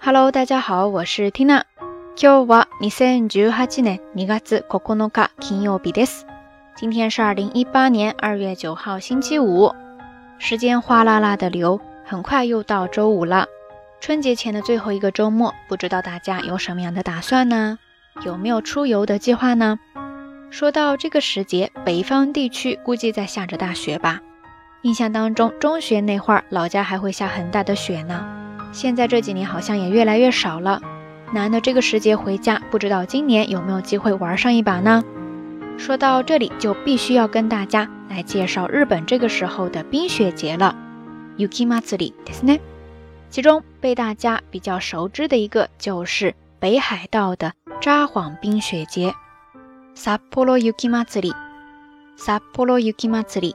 Hello，大家好，我是 Tina。今日は二千十八年二月九日金曜日です。今天是二零一八年二月九号星期五。时间哗啦啦的流，很快又到周五了。春节前的最后一个周末，不知道大家有什么样的打算呢？有没有出游的计划呢？说到这个时节，北方地区估计在下着大雪吧。印象当中，中学那会儿，老家还会下很大的雪呢。 现在这几年好像也越来越少了。难得这个时节回家，不知道今年有没有机会玩上一把呢？说到这里，就必须要跟大家来介绍日本这个时候的冰雪节了。Yuki Matsuri，ですね。其中被大家比较熟知的一个就是北海道的札幌冰雪节。Sapporo Yuki Matsuri，Sapporo Yuki Matsuri。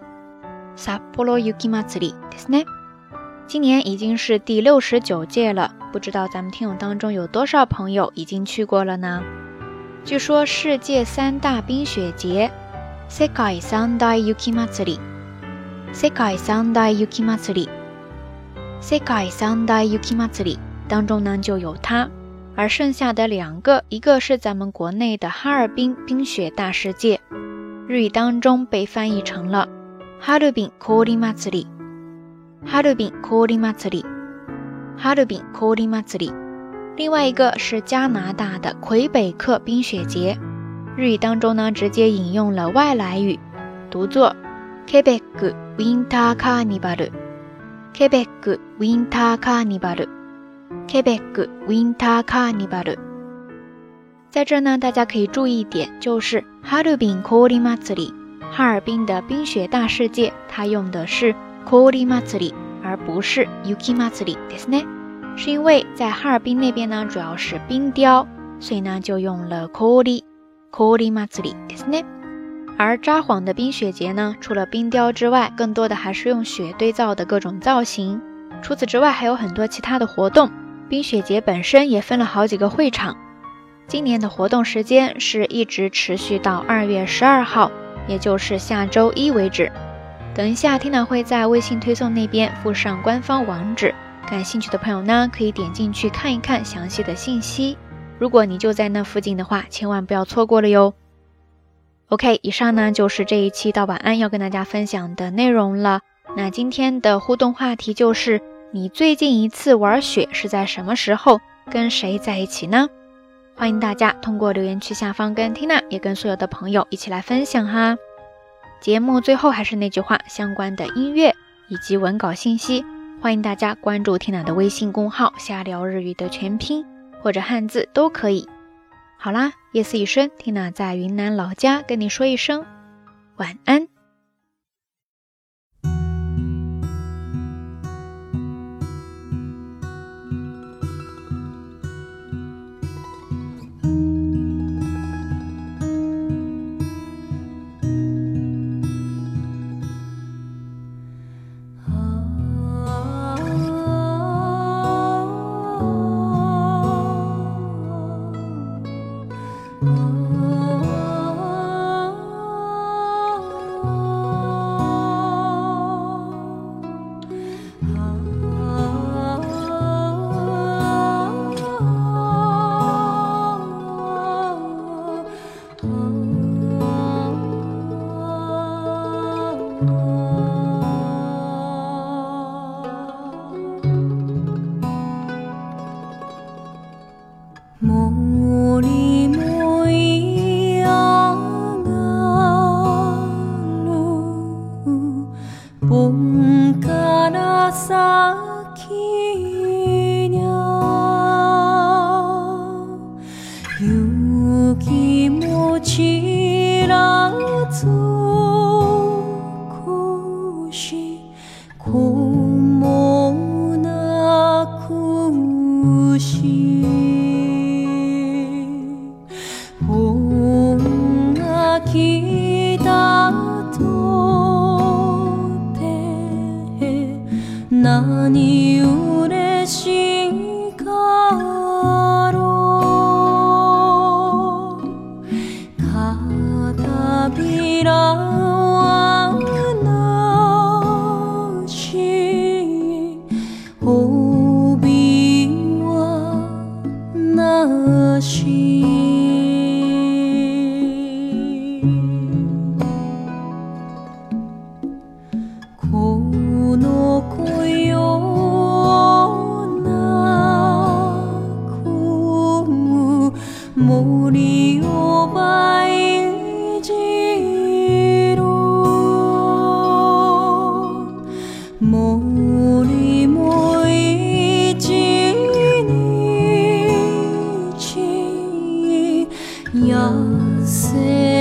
札幌雪まつりですね。 今年已经是第六十九届了，不知道咱们听友当中有多少朋友已经去过了呢？据说世界三大冰雪节，世界三大雪まつり，世界三大雪まつり，世界三大雪まつり当中呢就有它，而剩下的两个，一个是咱们国内的哈尔滨冰雪大世界，日语当中被翻译成了。哈尔滨氷まつり， 哈尔滨氷まつり，哈尔滨氷まつり。另外一个是加拿大的魁北克冰雪节，日语当中呢直接引用了外来语，读作 Quebec Winter Carnival，Quebec Winter Carnival，Quebec Winter Carnival。在这呢，大家可以注意一点，就是哈尔滨氷まつり。哈尔滨的冰雪大世界，它用的是 Kori Matsuri，而不是 Yuki Matsuri，对不对？是因为在哈尔滨那边呢，主要是冰雕，所以呢就用了 Kori Kori Matsuri，对不对？而札幌的冰雪节呢，除了冰雕之外，更多的还是用雪堆造的各种造型。除此之外，还有很多其他的活动。冰雪节本身也分了好几个会场。今年的活动时间是一直持续到二月十二号。也就是下周一为止。等一下，Tina 会在微信推送那边附上官方网址，感兴趣的朋友呢可以点进去看一看详细的信息。如果你就在那附近的话，千万不要错过了哟。OK，以上呢就是这一期到晚安要跟大家分享的内容了。那今天的互动话题就是：你最近一次玩雪是在什么时候？跟谁在一起呢？欢迎大家通过留言区下方跟 Tina，也跟所有的朋友一起来分享哈。节目最后还是那句话，相关的音乐以及文稿信息，欢迎大家关注缇娜的微信公号“瞎聊日语”的全拼或者汉字都可以。好啦，夜色已深缇娜在云南老家跟你说一声晚安。森を舞い要碎